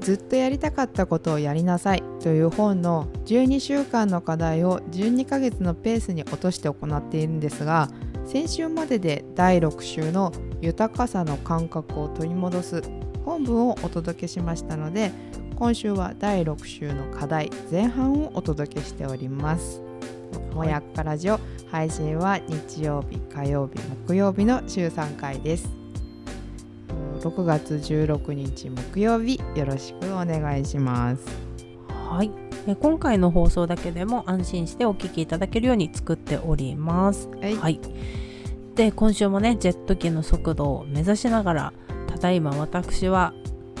ずっとやりたかったことをやりなさいという本の12週間の課題を12ヶ月のペースに落として行っているんですが先週までで第6週の豊かさの感覚を取り戻す本文をお届けしましたので今週は第6週の課題前半をお届けしております。もやっかラジオ配信は日曜日火曜日木曜日の週3回です。6月16日木曜日よろしくお願いします。はい、えー今回の放送だけでも安心してお聞きいただけるように作っておりますはい、はい。で、今週もね、ジェット機の速度を目指しながら、ただいま私は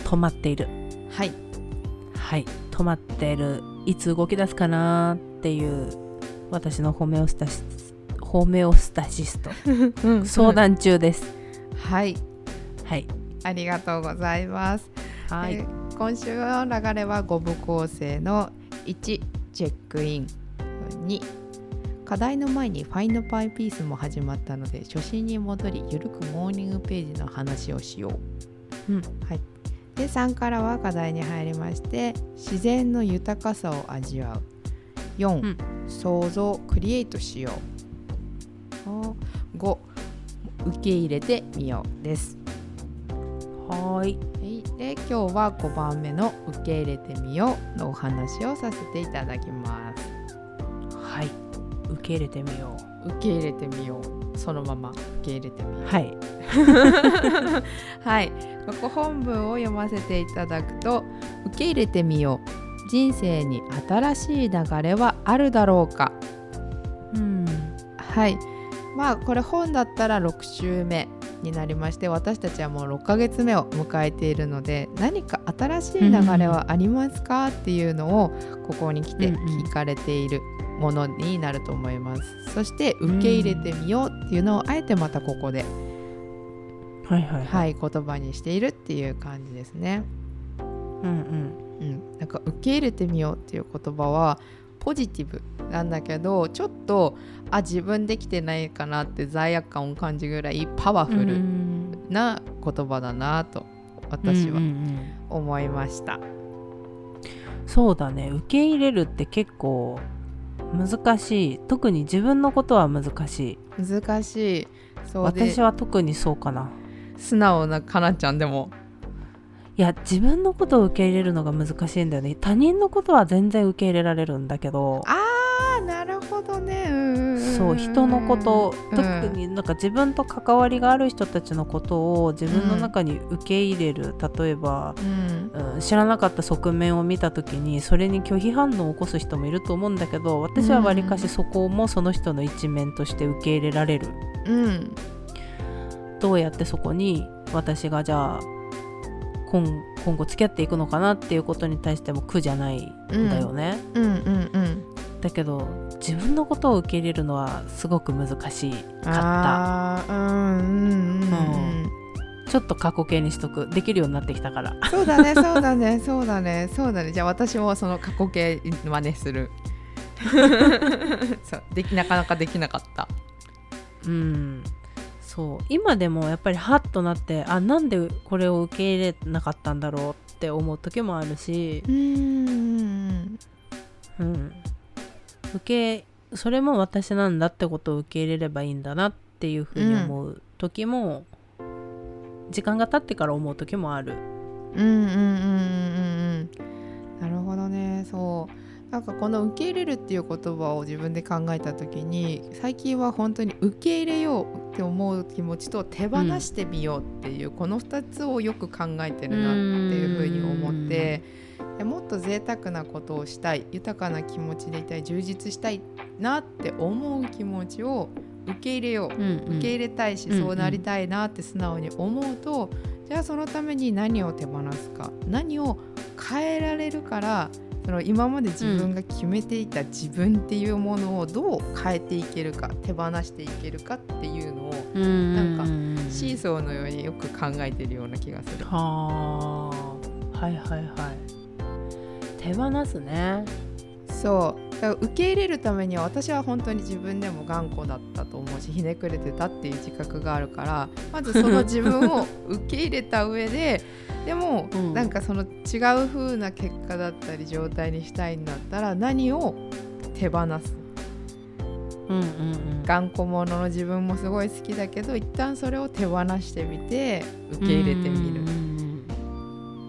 止まっている。はい、はい。止まっている。いつ動き出すかなっていう、私のホメオスタシスホメオスタシスト。相談中です。はい、はい。ありがとうございます。はい。えー今週の流れは5部構成の1チェックイン。2課題の前にファインドパイピースも始まったので初心に戻りゆるくモーニングページの話をしよう、うん。はい、で3からは課題に入りまして自然の豊かさを味わう。4、うん。想像クリエイトしよう。5受け入れてみようですはーい。はい、で今日は5番目の「受け入れてみよう」のお話をさせていただきます。はい。受け入れてみよ受け入れてみようそのまま受け入れてみよう。う。はい。はい、ここ本文を読ませていただくと「受け入れてみよう人生に新しい流れはあるだろうか」うん。はいまあこれ本だったら6週目になりまして私たちはもう6ヶ月目を迎えているので何か新しい流れはありますかっていうのをここに来て聞かれているものになると思います、そして受け入れてみようっていうのをあえてまたここで、はいはいはい。はい、言葉にしているっていう感じですね、うんうん。うん、なんか受け入れてみようっていう言葉はポジティブなんだけどちょっとあ自分できてないかなって罪悪感を感じるぐらいパワフルな言葉だなと私はうんうんうん思いました。そうだね。受け入れるって結構難しい。特に自分のことは難しい。難しい。そうで私は特にそうかな。素直なかなちゃんでもいや自分のことを受け入れるのが難しいんだよね。他人のことは全然受け入れられるんだけど。あーなるほどね。うんうんうんそう人のことうん。特になんか自分と関わりがある人たちのことを自分の中に受け入れる。例えば、うん。うん、知らなかった側面を見た時にそれに拒否反応を起こす人もいると思うんだけど私はわりかしそこもその人の一面として受け入れられる。うん。どうやってそこに私がじゃあ今今後付き合っていくのかなっていうことに対しても苦じゃないんだよね、うん。うんうんだけど自分のことを受け入れるのはすごく難しかった。あーうんうんうん。うん。ちょっと過去形にしとく。できるようになってきたから。そうだね そうだねそうだねそうだね。じゃあ私もその過去形真似する。そうできなかなかできなかった。うんそう。今でもやっぱりハッとなってあなんでこれを受け入れなかったんだろうって思う時もあるし、うんうん、受けそれも私なんだってことを受け入れればいいんだなっていうふうに思う時も、時間が経ってから思う時もある。うんうんうんうんうんなんかこの受け入れるっていう言葉を自分で考えた時に最近は本当に受け入れようって思う気持ちと手放してみようっていう、この2つをよく考えてるなっていうふうに思っていやもっと贅沢なことをしたい豊かな気持ちでいたい充実したいなって思う気持ちを受け入れよううん受け入れたいし、うん。そうなりたいなって素直に思うと、じゃあそのために何を手放すか何を変えられるからその今まで自分が決めていた自分っていうものをどう変えていけるか手放していけるかっていうのをなんかシーソーのようによく考えてるような気がする。はあ。はいはいはい。手放すね。そうだから受け入れるためには私は本当に自分でも頑固だったと思うしひねくれてたっていう自覚があるからまずその自分を受け入れた上で でも、うん、なんかその違う風な結果だったり状態にしたいんだったら何を手放す？うんうんうん、頑固者の自分もすごい好きだけど一旦それを手放してみて受け入れてみる。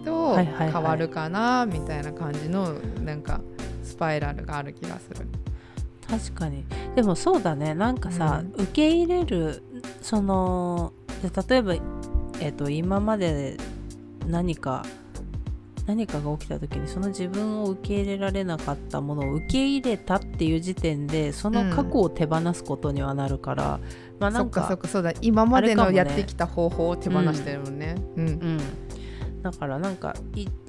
と変わるかなみたいな感じのなんかスパイラルがある気がする。確かに。でもそうだね。なんかさ、うん、受け入れるその例えば、えーと今まで何か何かが起きた時にその自分を受け入れられなかったものを受け入れたっていう時点でその過去を手放すことにはなるから、うん、まあなんかそっかそっかそうだ。今までのやってきた方法を手放してるもんね。うん、うん、うんだからなんか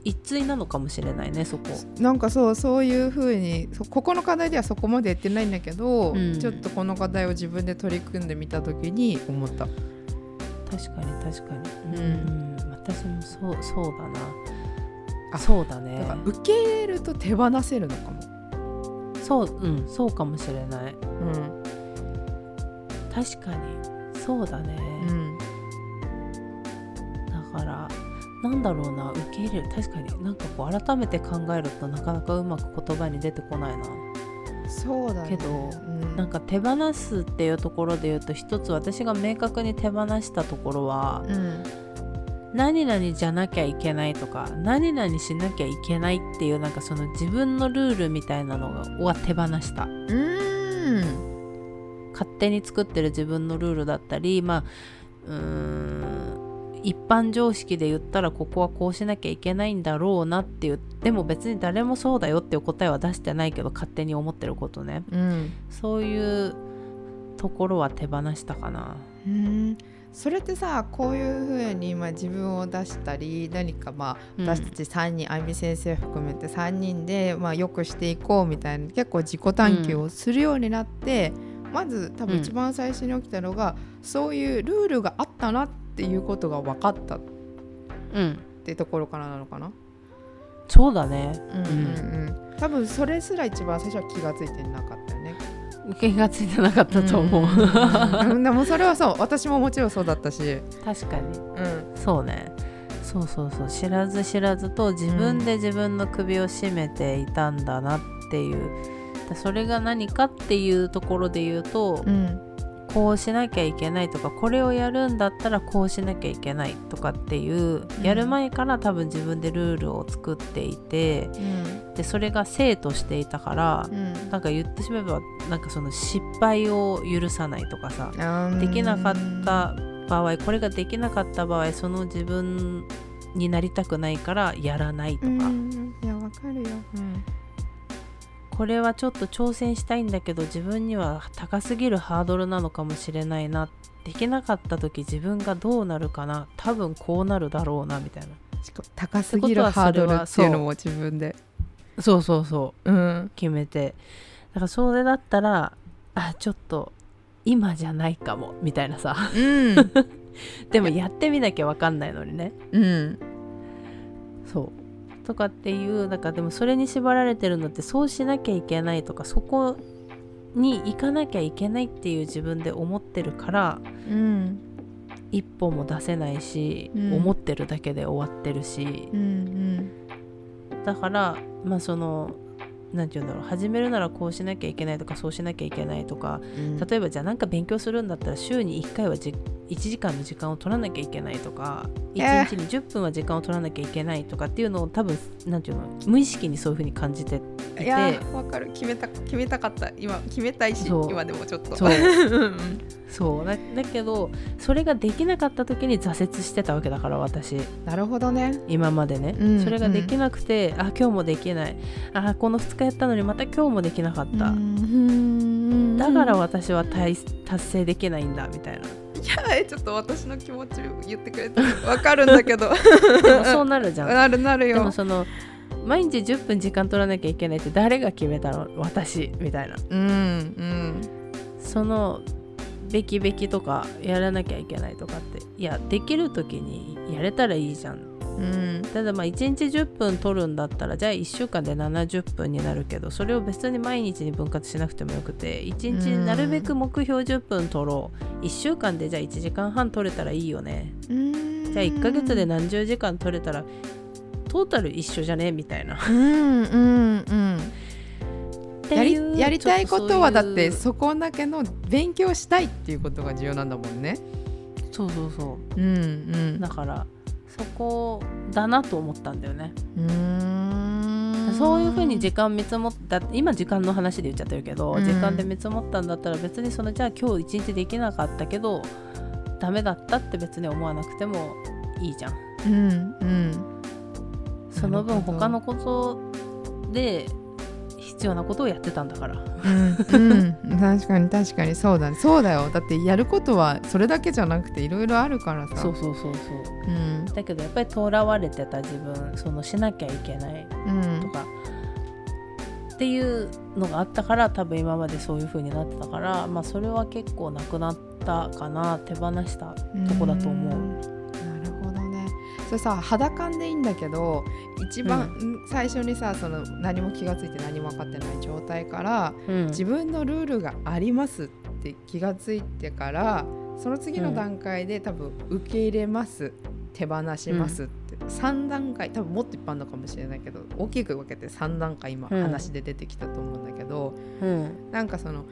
一対なのかもしれないねそこ。なんかそうそういうふうにここの課題ではそこまでやってないんだけど、うん、ちょっとこの課題を自分で取り組んでみた時に思った。確かに確かに。うん、私もそうそうだな。あそうだね。だ受け入れると手放せるのかも。そううんそうかもしれない。うん。確かにそうだね、うん、なんだろうな受け入れる確かになんかこう改めて考えるとなかなかうまく言葉に出てこないな。そうだ、ね、けど、うん、なんか手放すっていうところで言うと一つ私が明確に手放したところは、うん、何々じゃなきゃいけないとか何々しなきゃいけないっていうなんかその自分のルールみたいなのは手放した。うん。勝手に作ってる自分のルールだったりまあうーん一般常識で言ったらここはこうしなきゃいけないんだろうなっていうでも別に誰もそうだよっていう答えは出してないけど勝手に思ってることね、うん、そういうところは手放したかな。うんそれってさこういうふうに、まあ、自分を出したり何か、まあ、私たち3人、うん、あゆみ先生含めて3人で、まあ、よくしていこうみたいな結構自己探求をするようになって、うん、まず多分一番最初に起きたのが、うん、そういうルールがあったなっていうことが分かったっていうところからなのかな？そうだね、うんうんうん、多分それすら一番最初は気が付いてなかったよね。気がついてなかったと思う、うん、でもそれはそう。私ももちろんそうだったし。確かに、うん、そうね。そうそうそう。知らず知らずと自分で自分の首を絞めていたんだなっていう、うん、それが何かっていうところで言うと、うん、こうしなきゃいけないとかこれをやるんだったらこうしなきゃいけないとかっていう、うん、やる前から多分自分でルールを作っていて、うん、でそれが生としていたから、うん、なんか言ってしまえばなんかその失敗を許さないとかさ、できなかった場合これができなかった場合その自分になりたくないからやらないとか。いやわかるよ、うんこれはちょっと挑戦したいんだけど自分には高すぎるハードルなのかもしれないな。できなかった時自分がどうなるかな。多分こうなるだろうなみたいな。高すぎるハードルっていうのも自分で。そうそうそう、うん、決めて。だからそれだったらあちょっと今じゃないかもみたいなさ、うん、でもやってみなきゃ分かんないのにね。うん。そうとかっていうなんかでもそれに縛られてるのってそうしなきゃいけないとかそこに行かなきゃいけないっていう自分で思ってるから、うん、一歩も出せないし、うん、思ってるだけで終わってるし、うんうん、だからまあその何て言うんだろう始めるならこうしなきゃいけないとかそうしなきゃいけないとか、うん、例えばじゃあなんか勉強するんだったら週に1回はじ1時間の時間を取らなきゃいけないとか1日に10分は時間を取らなきゃいけないとかっていうのを多分なんていうの無意識にそういうふうに感じていて。いやわかる。決めた決めたかった今決めたいし今でもちょっとそう。そう。だだけどそれができなかった時に挫折してたわけだから私。なるほどね。今までね、うん、それができなくて、うん、あ今日もできない。あこの2日やったのにまた今日もできなかった、だから私は達成できないんだみたいないやちょっと私の気持ち言ってくれてわかるんだけど。でもそうなるじゃん。なるなるよ。でもその毎日10分時間取らなきゃいけないって誰が決めたの？私みたいな。うんうん。そのべきべきとかやらなきゃいけないとかっていやできる時にやれたらいいじゃんうん。ただまあ1日10分取るんだったらじゃあ1週間で70分になるけどそれを別に毎日に分割しなくてもよくて1日なるべく目標10分取ろう。1週間でじゃあ1時間半取れたらいいよね。うん。じゃあ1ヶ月で何十時間取れたらトータル一緒じゃね？みたいな。うんうんうん。やりやりたいことはだってそこだけの勉強したいっていうことが重要なんだもんね。そうそうそう。うんうん。だからそこだなと思ったんだよね。うーん。そういうふうに時間見積もった今時間の話で言っちゃってるけど、うん。時間で見積もったんだったら別にそのじゃあ今日一日できなかったけどダメだったって別に思わなくてもいいじゃん。うんうん。その分他のことで必要なことをやってたんだから。うん、うん、確かに確かに。そうだね。そうだよ。だってやることはそれだけじゃなくていろいろあるからさ。そうそうそうそう。うん。だけどやっぱりとらわれてた自分そのしなきゃいけないうん。とか、っていうのがあったから多分今までそういう風になってたからまあそれは結構なくなったかな手放したとこだと思う。それさ肌感でいいんだけど一番最初にさその何も気がついて何も分かってない状態からうん。自分のルールがありますって気がついてからその次の段階で多分受け入れます手放しますって、3段階多分もっといっぱいあるのかもしれないけど大きく分けて3段階今うん。話で出てきたと思うんだけど、うん。なんかその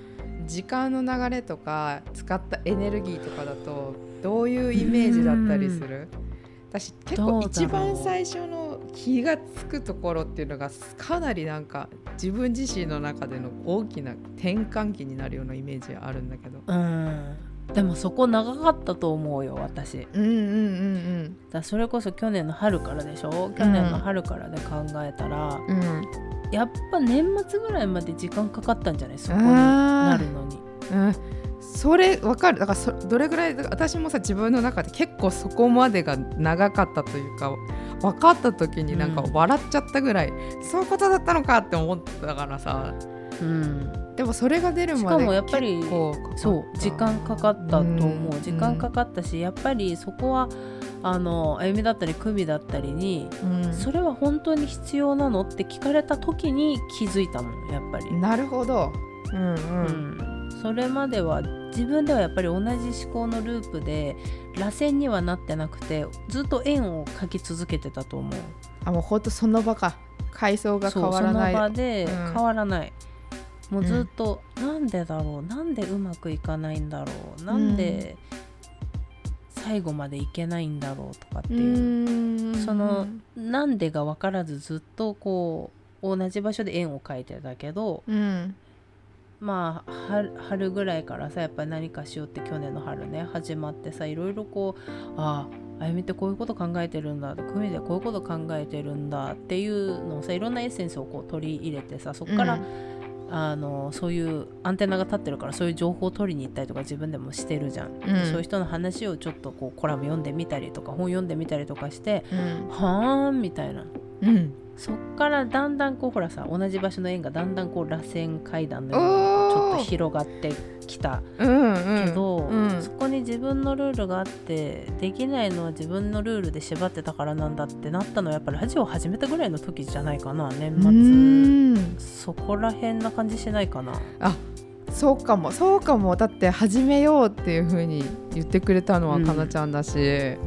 時間の流れとか使ったエネルギーとかだとどういうイメージだったりする？私結構一番最初の気がつくところっていうのがかなりなんか自分自身の中での大きな転換期になるようなイメージがあるんだけど。うん。でもそこ長かったと思うよ私。うんうんうんらそれこそ去年の春からでしょ？去年の春からで考えたら、うん。うんやっぱ年末ぐらいまで時間かかったんじゃない？そこになるのに。うん、それわかる。だからそどれぐらい私もさ自分の中で結構そこまでが長かったというか分かった時になんかうん笑っちゃったぐらい、そういうことだったのかって思ったからさ。うん。でもそれが出るまでしかもやっぱりそう時間かかったと思う、うん。時間かかったしやっぱりそこはあのあゆみだったり久美だったりにうん。それは本当に必要なのって聞かれた時に気づいたもんやっぱり、なるほど。うんうん。うん。それまでは自分ではやっぱり同じ思考のループで螺旋にはなってなくてずっと円を描き続けてたと思う。あもうほんとその場か。階層が変わらない。その場でうん。変わらない、もうずっと、なんでだろう？なんでうまくいかないんだろう？なんで最後までいけないんだろうとかってういう、ん。そのなんでが分からずずっとこう同じ場所で円を描いてたけどうんまあ春春ぐらいからさやっぱり何かしようって去年の春ね始まってさいろいろこうあああゆみってこういうこと考えてるんだ久美でこういうこと考えてるんだっていうのをさいろんなエッセンスをこう取り入れてさそこから、あのそういうアンテナが立ってるからそういう情報を取りに行ったりとか自分でもしてるじゃん、ん。そういう人の話をちょっとこうコラム読んでみたりとか本読んでみたりとかしてうん。はーんみたいな。うんそっからだんだんこうほらさ同じ場所の円がだんだんこう螺旋階段のおようー。にちょっと広がってきたうんうんけど、うん。そこに自分のルールがあってできないのは自分のルールで縛ってたからなんだってなったのはやっぱりラジオを始めたぐらいの時じゃないかな年う末ん。そこら辺な感じしないかな。そうかも。そうかも。だって始めようっていう風に言ってくれたのはうん。かなちゃんだし、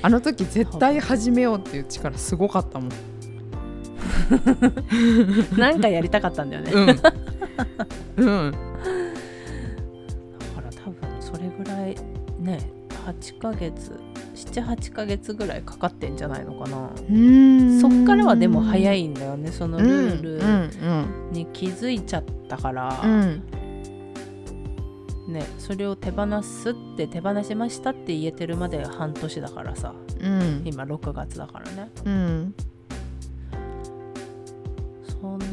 あの時絶対始めようっていう力すごかったもん。なんかやりたかったんだよね。うん、うん、だから多分それぐらいね8ヶ月78ヶ月ぐらいかかってんじゃないのかな。そっからはでも早いいんだよねそのうんルうんールに気づいちゃったから、うん。うんね、それを手放すって手放しましたって言えてるまで半年だからさ。うん。今6月だからね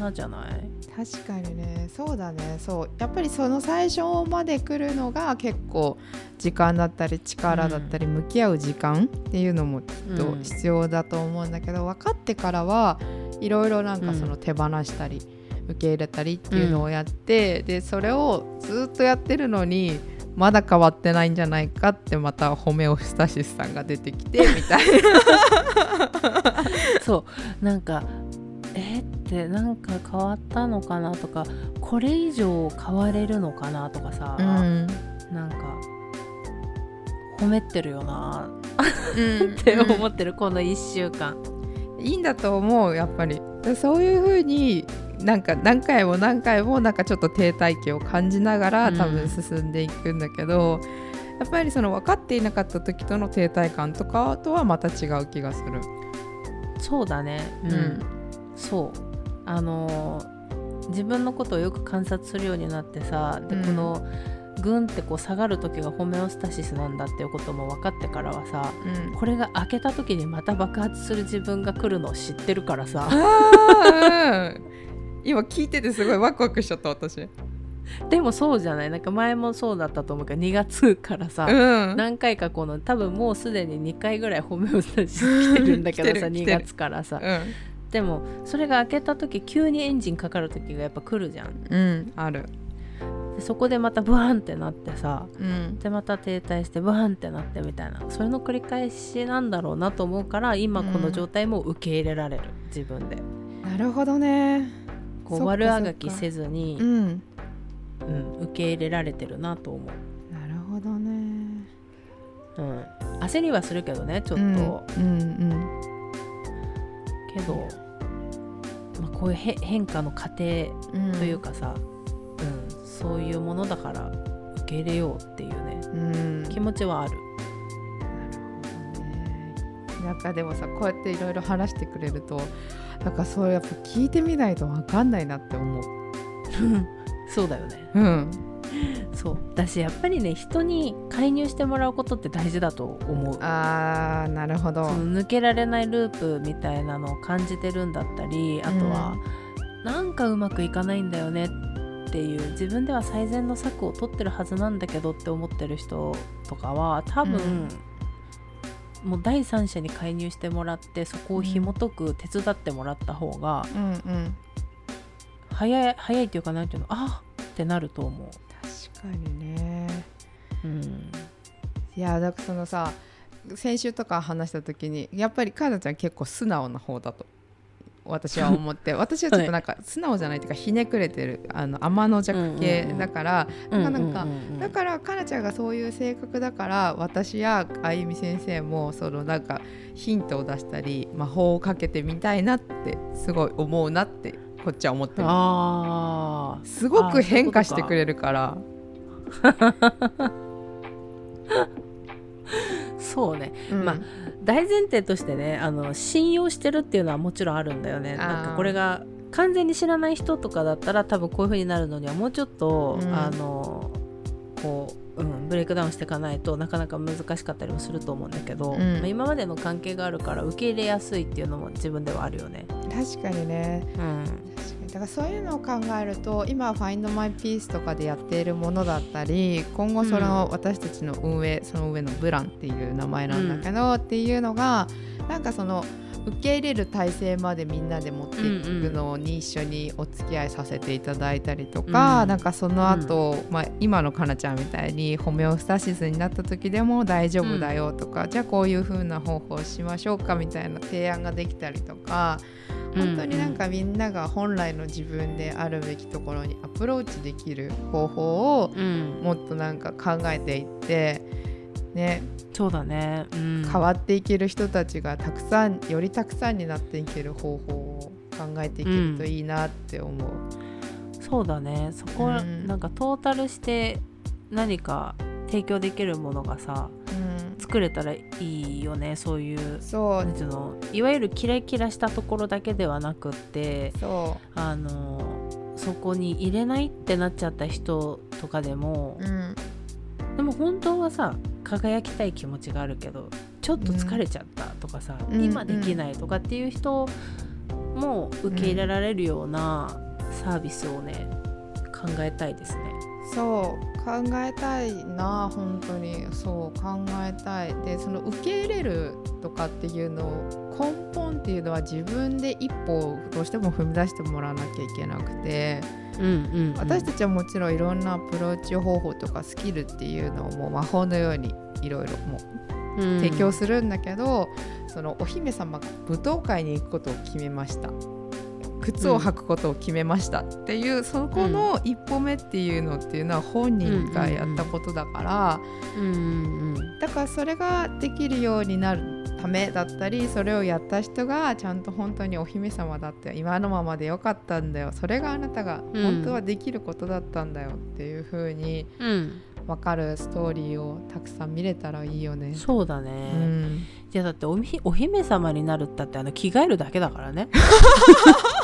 うんそんなじゃない？確かにね。そうだね。そう。やっぱりその最初まで来るのが結構時間だったり力だったり向き合う時間っていうのもきっとうん必要だと思うんだけど、分かってからはいろいろなんかその手放したり、受け入れたりっていうのをやって、でそれをずっとやってるのにまだ変わってないんじゃないかってまたホメオスタシスさんが出てきてみたい そう。なんかえーってなんか変わったのかなとかこれ以上変われるのかなとかさ、な。なんか褒めてるよなうん。って思ってる、この1週間。いいんだと思うやっぱり。でそういう風になんか何回も何回もなんかちょっと停滞期を感じながらうん。多分進んでいくんだけど、やっぱりその分かっていなかった時との停滞感とかとはまた違う気がする。そうだね。うん、そうあのー自分のことをよく観察するようになってさで、うん。このグンってこう下がる時がホメオスタシスなんだっていうことも分かってからはさうん。これが開けた時にまた爆発する自分が来るのを知ってるからさ。うん。今聞いててすごいワクワクしちゃった私。でもそうじゃない？なんか前もそうだったと思うけど2月からさ、うん。何回かこの多分もうすでに2回ぐらいホメオスタシス来てるんだけどさ2来てる来てる。月からさ。うんでもそれが開けた時急にエンジンかかる時がやっぱ来るじゃん。うん、ある。でそこでまたブワンってなってさうん。でまた停滞してブワンってなってみたいな。それの繰り返しなんだろうなと思うから今この状態も受け入れられる。自分で。なるほどね。こう悪あがきせずにう、ん。うん、受け入れられてるなと思う、なるほどね。うん、焦りはするけどねちょっと、うんうんけど、まあ、こういうへ変化の過程うんうん。というかさ、うんそういうものだから受け入れようっていうねうん。気持ちはある。なんかでもさこうやっていろいろ話してくれるとなんかそれやっぱ聞いてみないと分かんないなって思う。そうだよねうん、そう。だしやっぱりね人に介入してもらうことって大事だと思う。あーなるほど。抜けられないループみたいなのを感じてるんだったりあとは、なんかうまくいかないんだよねっていう自分では最善の策を取ってるはずなんだけどって思ってる人とかは多分、もう第三者に介入してもらってそこを紐解く手伝ってもらった方がうん。うん早い早いっていうかなんていうのあってなると思う。確かにね。うん。いやだからそのさ先週とか話した時にやっぱりかなちゃん結構素直な方だと私は思って。私はちょっとなんか素直じゃないっていうかひねくれてるあの天の弱系だから、なんかだからかなちゃんがそういう性格だから私やあゆみ先生もそのなんかヒントを出したり魔法をかけてみたいなってすごい思うなってこっちは思ってる。すごく変化してくれるから そうね。うん。まあ大前提としてねあの信用してるっていうのはもちろんあるんだよね。なんかこれが完全に知らない人とかだったら多分こういう風になるのにはもうちょっと、うん。あのこう、うん、ブレイクダウンしていかないとなかなか難しかったりもすると思うんだけど、うん。まあ今までの関係があるから受け入れやすいっていうのも自分ではあるよね。確かにね。うんだからそういうのを考えると今「Find My Peace」とかでやっているものだったり今後その私たちの運営その上のブランっていう名前なんだけど、っていうのがなんかその受け入れる体制までみんなで持っていくのに一緒にお付き合いさせていただいたりとか、うん。なんかその後、まあ今のかなちゃんみたいにホメオスタシスになった時でも大丈夫だよとか、じゃあこういう風な方法をしましょうかみたいな提案ができたりとか。本当になんかみんなが本来の自分であるべきところにアプローチできる方法をうん、もっとなんか考えていってね。そうだね、うん、変わっていける人たちがたくさんよりたくさんになっていける方法を考えていけるといいなって思う。そうだね。そこはうん。なんかトータルして何か提供できるものがさうん作れたらいいよねそういうそう。なんていうのいわゆるキラキラしたところだけではなくってそあのそこに入れないってなっちゃった人とかでもう、うん、でも本当はさ輝きたい気持ちがあるけどちょっと疲れちゃったとかさ、うん。今できないとかっていう人も受け入れられるようなサービスをね考えたいですね。そう考えたいな本当に。そう考えたい。でその受け入れるとかっていうのを根本っていうのは自分で一歩をどうしても踏み出してもらわなきゃいけなくて。うんうん私たちはもちろんいろんなアプローチ方法とかスキルっていうのをもう魔法のようにいろいろもう提供するんだけど、そのお姫様が舞踏会に行くことを決めました靴を履くことを決めましたっていう、そこの一歩目っていうのっていうのは本人がやったことだから、うんうんうんだからそれができるようになるためだったりそれをやった人がちゃんと本当にお姫様だって今のままでよかったんだよ。それがあなたがうん本当はできることだったんだよっていう風にうん。分かるストーリーをたくさん見れたらいいよね。そうだね、うん。いやだってお姫様になるったってあの着替えるだけだからね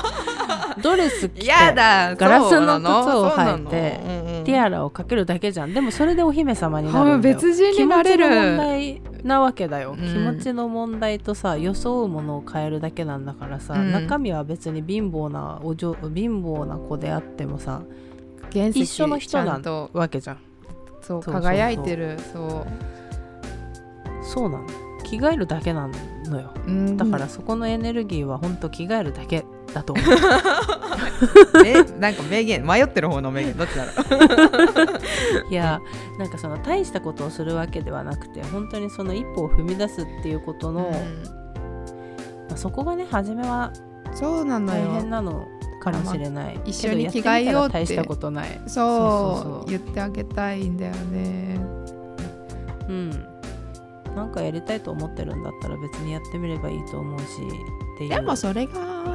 ドレス着てやだガラスの靴を履いてうんうん。ティアラをかけるだけじゃん。でもそれでお姫様になるんだよ。別人になれる。気持ちの問題なわけだよ、うん。気持ちの問題とさ装うものを変えるだけなんだからさ、うん。中身は別に貧乏なお嬢貧乏な子であってもさ一緒の人なわけじゃん。そうそうそう輝いてるそう。そうなの。着替えるだけなのよ。うん。だからそこのエネルギーはほんと着替えるだけだと思う。えなんか名言迷ってる方の名言どっちだろう？いやなんかその大したことをするわけではなくて本当にその一歩を踏み出すっていうことの、まあそこがね初めはうんそうなの大よ変なのかもしれない、一緒に着替えようって大したことない。そうそうそうそう。言ってあげたいんだよね。うんなんかやりたいと思ってるんだったら別にやってみればいいと思うしでもそれがな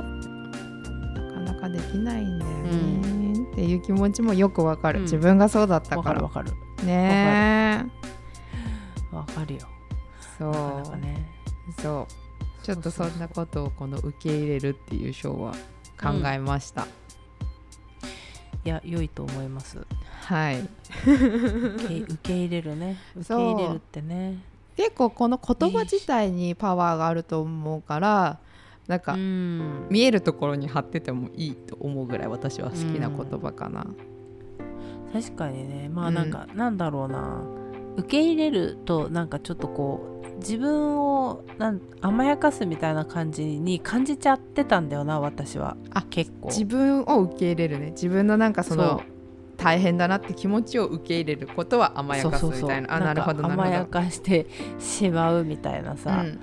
かなかできないんだよね、っていう気持ちもよくわかる、うん。自分がそうだったわかからるわかる。ねわかるよ。そう。なかね。そう。ちょっとそんなことをこの受け入れるっていう章は考えました、いや良いと思います。はい。受け入れるね。受け入れるってね結構この言葉自体にパワーがあると思うからなんかうん。見えるところに貼っててもいいと思うぐらい私は好きな言葉かな、確かにね。まあうん。なんか、なんだろうな。受け入れるとなんかちょっとこう自分をなん甘やかすみたいな感じに感じちゃってたんだよな私は。あ結構。自分を受け入れるね。自分のなんかその大変だなって気持ちを受け入れることは甘やかすみたいな。あなるほどなるほど。んか甘やかしてしまうみたいなさ、うん。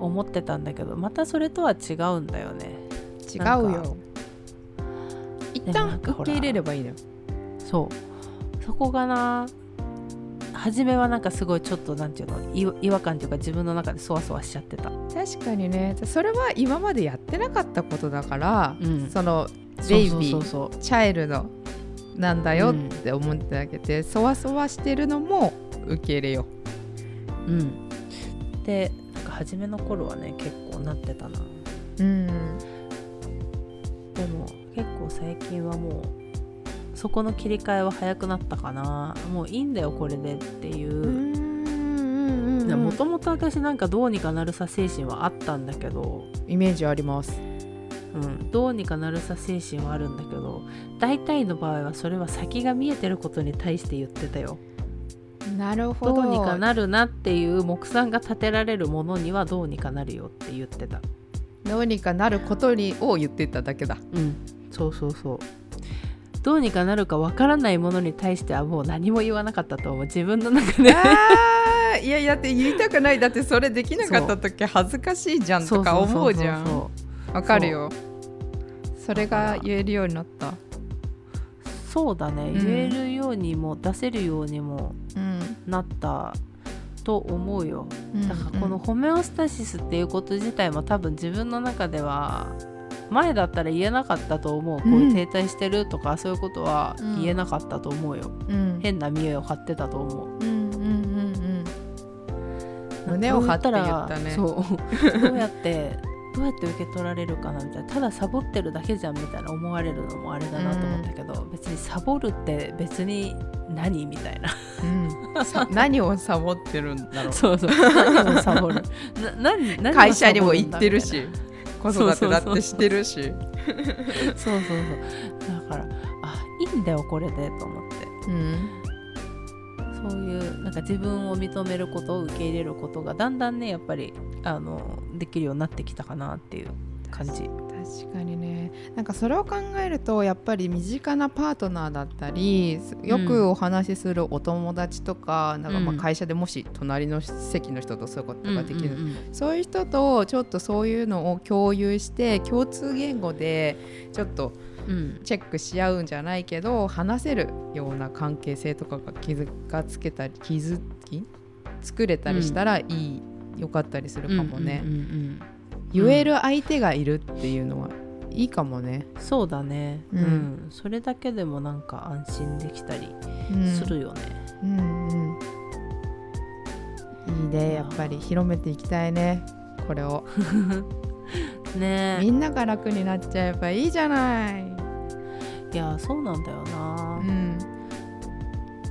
思ってたんだけどまたそれとは違うんだよね。違うよ。一旦受け入れればいいのよ。そう。そこがな初めはなんかすごいちょっとなんていうのい違和感というか自分の中でそわそわしちゃってた、確かにね。それは今までやってなかったことだから、うん。そのベイビーチャイルドなんだよって思ってあげて、そわそわしてるのも受け入れよう。ん、でなんか初めの頃はね結構なってたな。ううん。でも結構最近はもうそこの切り替えは早くなったかな。もういいんだよこれでっていう。もともと私なんかどうにかなるさ精神はあったんだけど、イメージありますうん、どうにかなるさ精神はあるんだけど大体の場合はそれは先が見えてることに対して言ってたよ。なるほど。どうにかなるなっていう目算が立てられるものにはどうにかなるよって言ってた。どうにかなることにを言ってただけだ。うん。そうそうそう。どうにかなるかわからないものに対してはもう何も言わなかったと思う。自分の中で。いやいやって言いたくない。だってそれできなかった時恥ずかしいじゃんとか思うじゃん。そうわかるよ。それが言えるようになった。そうだね、ん。言えるようにも出せるようにもうん。なったと思うよ。だからこのホメオスタシスっていうこと自体も多分自分の中では前だったら言えなかったと思う。こううん停滞してるとかそういうことはうん。言えなかったと思うよ、うん。変な見栄を張ってたと思う。うんうんうんうん。胸を張って言ったね。そう。どうやってどうやって受け取られるかなみたいなただサボってるだけじゃんみたいな思われるのもあれだなと思ったけど、別にサボるって別に何みたいな。うん。さ 何をサボってるんだろう。そうそう。何をサボる？な何何を会社にも行ってるし子育てだってしてるし。そうそうそう。だからあいいんだよこれでと思って。うんそういうなんか自分を認めることを受け入れることがだんだんねやっぱりあのできるようになってきたかなっていう感じ。確かにね。なんかそれを考えるとやっぱり身近なパートナーだったりよくお話しするお友達とか,、なんかまあ会社でもし隣の席の人とそういうことができる、うんうんうんそういう人とちょっとそういうのを共有して共通言語でちょっとうんチェックし合うんじゃないけど話せるような関係性とかが気づがつけたり気づき作れたりしたらいい、よかったりするかもね、うんうんうん言える相手がいるっていうのはいいかもね、そうだね、ううん。んそれだけでもなんか安心できたりうん。するよね。うんうん。いいねやっぱり広めていきたいねこれを。ねみんなが楽になっちゃえばいいじゃない、いやそうなんだよな、うん、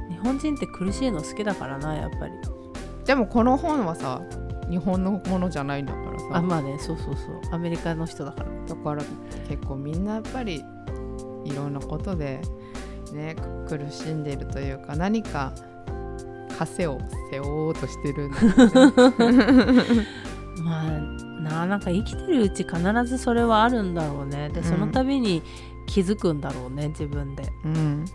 日本人って苦しいの好きだからなやっぱり。でもこの本はさ日本のものじゃないんだからさ。あまあねそうそうそう。アメリカの人だから。だから結構みんなやっぱりいろんなことでねく苦しんでいるというか何か枷を背負おうとしてるんだ まあななんか生きてるうち必ずそれはあるんだろうね。でうん。その度に気づくんだろうね自分で。うん。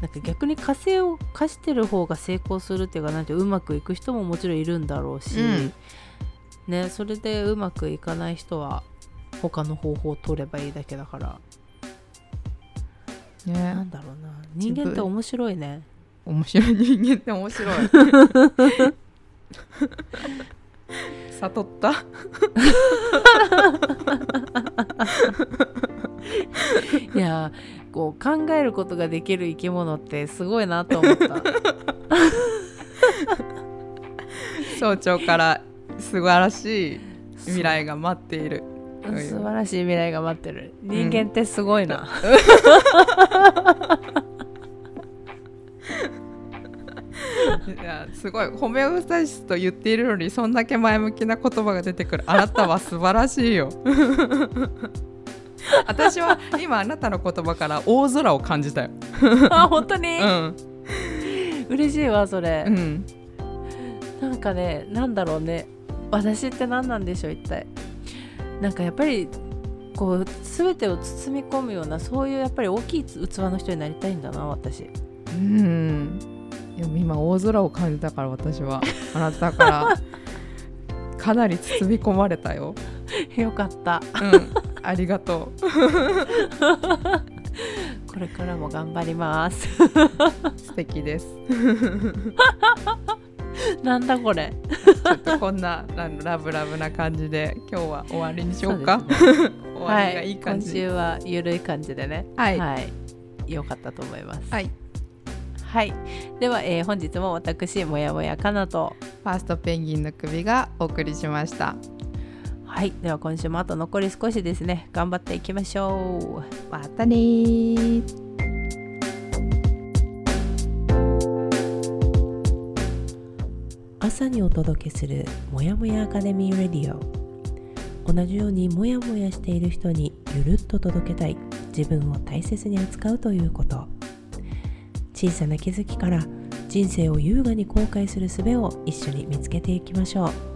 なんか逆に火星を課してる方が成功するっていうかなんてうまくいく人ももちろんいるんだろうし、うん。ねそれでうまくいかない人は他の方法を取ればいいだけだから。なねんだろうな。人間って面白いね。面白い。人間って面白い。悟った いやこう考えることができる生き物ってすごいなと思った。早朝から素晴らしい未来が待っている。素晴らしい未来が待ってる。人間ってすごいな、いやすごい。ホメオスタシスと言っているのにそんだけ前向きな言葉が出てくる。あなたは素晴らしいよ 私は今あなたの言葉から大空を感じたよ。あ本当に、うん。嬉しいわそれ、うん。なんかねなんだろうね。私って何なんでしょう一体。なんかやっぱりこう全てを包み込むようなそういうやっぱり大きい器の人になりたいんだな私。うん。でも今大空を感じたから私はあなたからかなり包み込まれたよ。よかった。うんありがと これからも頑張ります。う 素敵です。なんだこれ。ちょっとこんなラブラブな感じで今日は終わりにしようか。ね。終わりがいい感じ。今週はゆるい感じでね。はい。はい、よかったと思います。はい。はい。では、えー本日も私もやもやかなと。ファーストペンギンの首がお送りしましたはい。では今週もあと残り少しですね。頑張っていきましょう。またね朝にお届けするもやもやアカデミーレディオ。同じようにもやもやしている人にゆるっと届けたい。自分を大切に扱うということ。小さな気づきから人生を優雅に後悔する術を一緒に見つけていきましょう。